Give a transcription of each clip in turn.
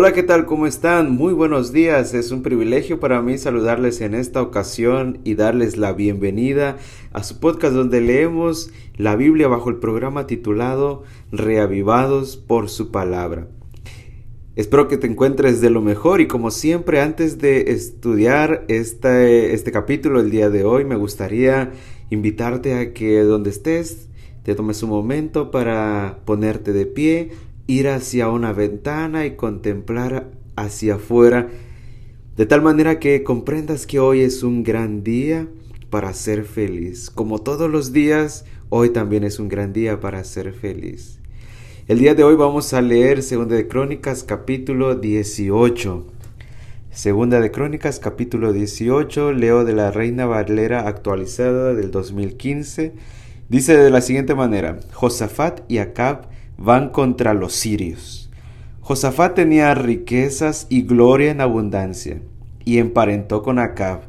Hola, ¿qué tal? ¿Cómo están? Muy buenos días. Es un privilegio para mí saludarles en esta ocasión y darles la bienvenida a su podcast donde leemos la Biblia bajo el programa titulado Reavivados por su palabra. Espero que te encuentres de lo mejor y como siempre antes de estudiar este, este capítulo el día de hoy me gustaría invitarte a que donde estés te tomes un momento para ponerte de pie, ir hacia una ventana y contemplar hacia afuera, de tal manera que comprendas que hoy es un gran día para ser feliz. Como todos los días, hoy también es un gran día para ser feliz. El día de hoy vamos a leer Segunda de Crónicas capítulo 18. Segunda de Crónicas capítulo 18, leo de la Reina Valera actualizada del 2015. Dice de la siguiente manera, Josafat y Acab van contra los sirios. Josafat tenía riquezas y gloria en abundancia, y emparentó con Acab.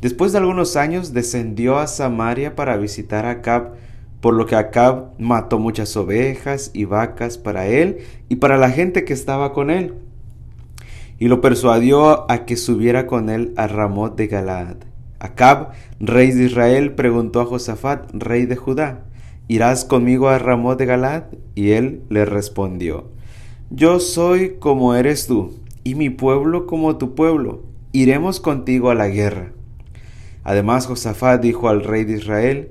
Después de algunos años descendió a Samaria para visitar a Acab, por lo que Acab mató muchas ovejas y vacas para él y para la gente que estaba con él, y lo persuadió a que subiera con él a Ramot de Galaad. Acab, rey de Israel, preguntó a Josafat, rey de Judá, ¿Irás conmigo a Ramón de Galad? Y él le respondió, Yo soy como eres tú, y mi pueblo como tu pueblo. Iremos contigo a la guerra. Además Josafat dijo al rey de Israel,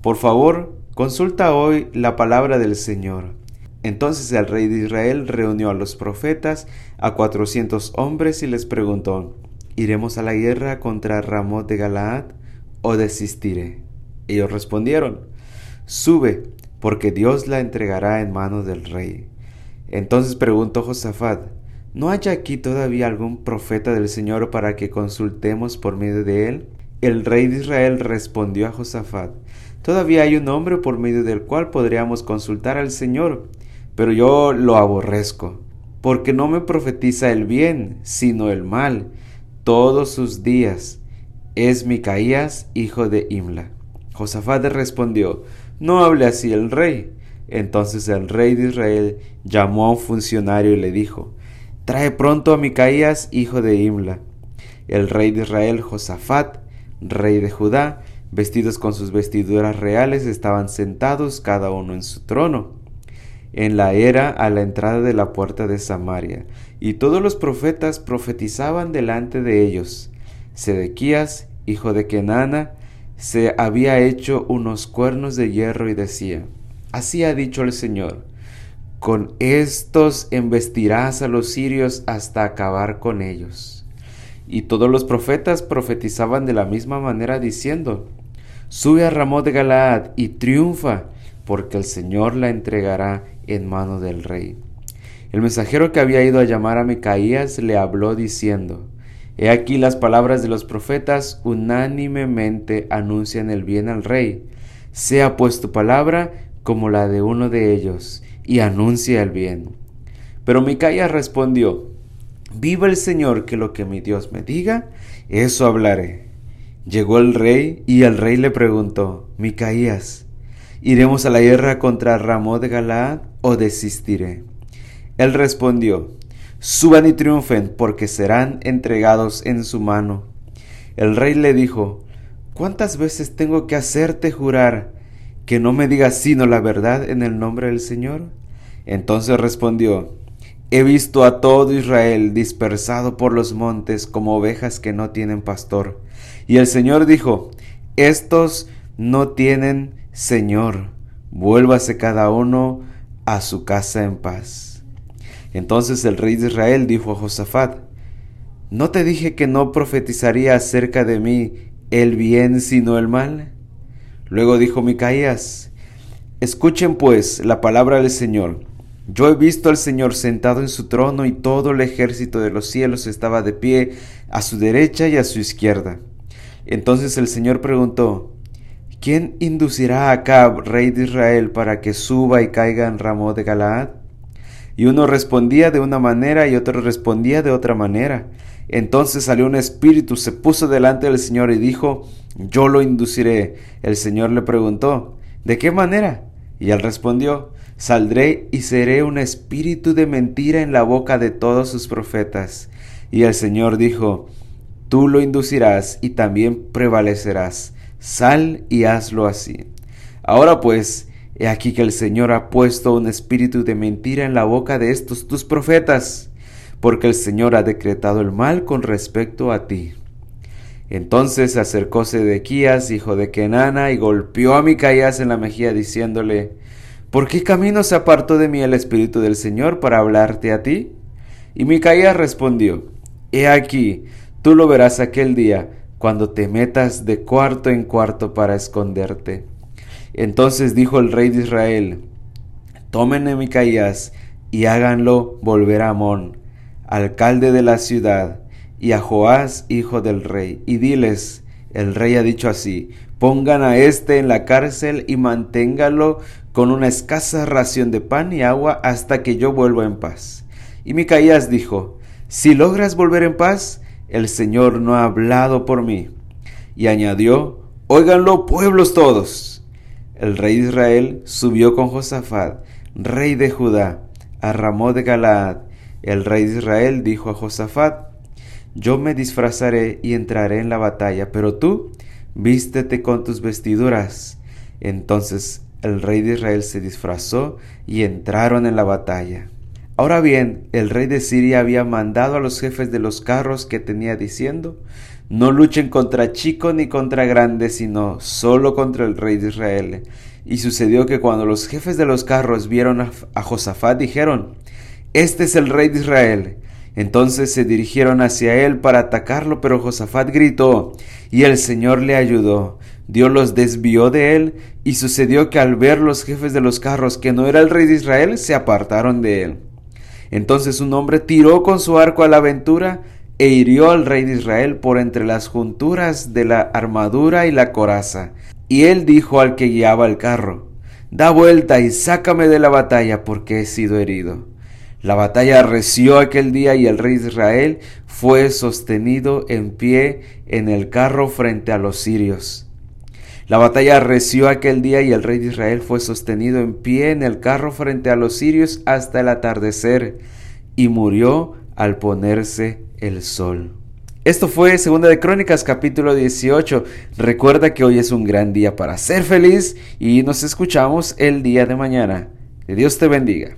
Por favor, consulta hoy la palabra del Señor. Entonces el rey de Israel reunió a los profetas, a cuatrocientos hombres, y les preguntó, ¿Iremos a la guerra contra Ramón de Galaad o desistiré? Ellos respondieron, Sube, porque Dios la entregará en manos del rey. Entonces preguntó Josafat, ¿no hay aquí todavía algún profeta del Señor para que consultemos por medio de él? El rey de Israel respondió a Josafat, Todavía hay un hombre por medio del cual podríamos consultar al Señor, pero yo lo aborrezco, porque no me profetiza el bien, sino el mal, todos sus días. Es Micaías, hijo de Imla. Josafat respondió, no hable así el rey. Entonces el rey de Israel llamó a un funcionario y le dijo, Trae pronto a Micaías, hijo de Imla. El rey de Israel, Josafat, rey de Judá, vestidos con sus vestiduras reales, estaban sentados cada uno en su trono, en la era a la entrada de la puerta de Samaria, y todos los profetas profetizaban delante de ellos. Sedequías, hijo de Kenana, se había hecho unos cuernos de hierro y decía, Así ha dicho el Señor, con estos embestirás a los sirios hasta acabar con ellos. Y todos los profetas profetizaban de la misma manera diciendo, Sube a Ramón de Galaad y triunfa, porque el Señor la entregará en mano del rey. El mensajero que había ido a llamar a Micaías le habló diciendo, He aquí las palabras de los profetas unánimemente anuncian el bien al rey. Sea pues tu palabra como la de uno de ellos, y anuncia el bien. Pero Micaías respondió, Viva el Señor, que lo que mi Dios me diga, eso hablaré. Llegó el rey, y el rey le preguntó, Micaías, ¿iremos a la guerra contra Ramón de Galaad o desistiré? Él respondió, Suban y triunfen, porque serán entregados en su mano. El rey le dijo, ¿Cuántas veces tengo que hacerte jurar que no me digas sino la verdad en el nombre del Señor? Entonces respondió, He visto a todo Israel dispersado por los montes como ovejas que no tienen pastor. Y el Señor dijo, Estos no tienen Señor, vuélvase cada uno a su casa en paz. Entonces el rey de Israel dijo a Josafat, ¿no te dije que no profetizaría acerca de mí el bien sino el mal? Luego dijo Micaías, escuchen pues la palabra del Señor. Yo he visto al Señor sentado en su trono y todo el ejército de los cielos estaba de pie a su derecha y a su izquierda. Entonces el Señor preguntó, ¿quién inducirá a Acab, rey de Israel, para que suba y caiga en Ramón de Galaad? Y uno respondía de una manera y otro respondía de otra manera. Entonces salió un espíritu, se puso delante del Señor y dijo, yo lo induciré. El Señor le preguntó, ¿de qué manera? Y él respondió, Saldré y seré un espíritu de mentira en la boca de todos sus profetas. Y el Señor dijo, Tú lo inducirás y también prevalecerás. Sal y hazlo así. Ahora pues, he aquí que el Señor ha puesto un espíritu de mentira en la boca de estos tus profetas, porque el Señor ha decretado el mal con respecto a ti. Entonces acercóse Edequías, hijo de Kenana, y golpeó a Micaías en la mejilla, diciéndole, ¿Por qué camino se apartó de mí el Espíritu del Señor para hablarte a ti? Y Micaías respondió, He aquí, tú lo verás aquel día, cuando te metas de cuarto en cuarto para esconderte. Entonces dijo el rey de Israel, Tomen Micaías y háganlo volver a Amón, alcalde de la ciudad, y a Joás, hijo del rey, y diles, el rey ha dicho así, pongan a éste en la cárcel y manténgalo con una escasa ración de pan y agua hasta que yo vuelva en paz. Y Micaías dijo, si logras volver en paz, el Señor no ha hablado por mí. Y añadió, óiganlo pueblos todos. El rey de Israel subió con Josafat, rey de Judá, a Ramón de Galaad. El rey de Israel dijo a Josafat, yo me disfrazaré y entraré en la batalla, pero tú vístete con tus vestiduras. Entonces el rey de Israel se disfrazó y entraron en la batalla. Ahora bien, el rey de Siria había mandado a los jefes de los carros que tenía diciendo, no luchen contra chico ni contra grande, sino solo contra el rey de Israel. Y sucedió que cuando los jefes de los carros vieron a, a Josafat, dijeron, Este es el rey de Israel. Entonces se dirigieron hacia él para atacarlo, pero Josafat gritó, y el Señor le ayudó. Dios los desvió de él, y sucedió que al ver los jefes de los carros que no era el rey de Israel, se apartaron de él. Entonces un hombre tiró con su arco a la aventura e hirió al rey de Israel por entre las junturas de la armadura y la coraza. Y él dijo al que guiaba el carro, Da vuelta y sácame de la batalla porque he sido herido. La batalla arreció aquel día y el rey de Israel fue sostenido en pie en el carro frente a los sirios. La batalla arreció aquel día y el rey de Israel fue sostenido en pie en el carro frente a los sirios hasta el atardecer y murió al ponerse el sol. Esto fue Segunda de Crónicas capítulo 18. Recuerda que hoy es un gran día para ser feliz y nos escuchamos el día de mañana. Que Dios te bendiga.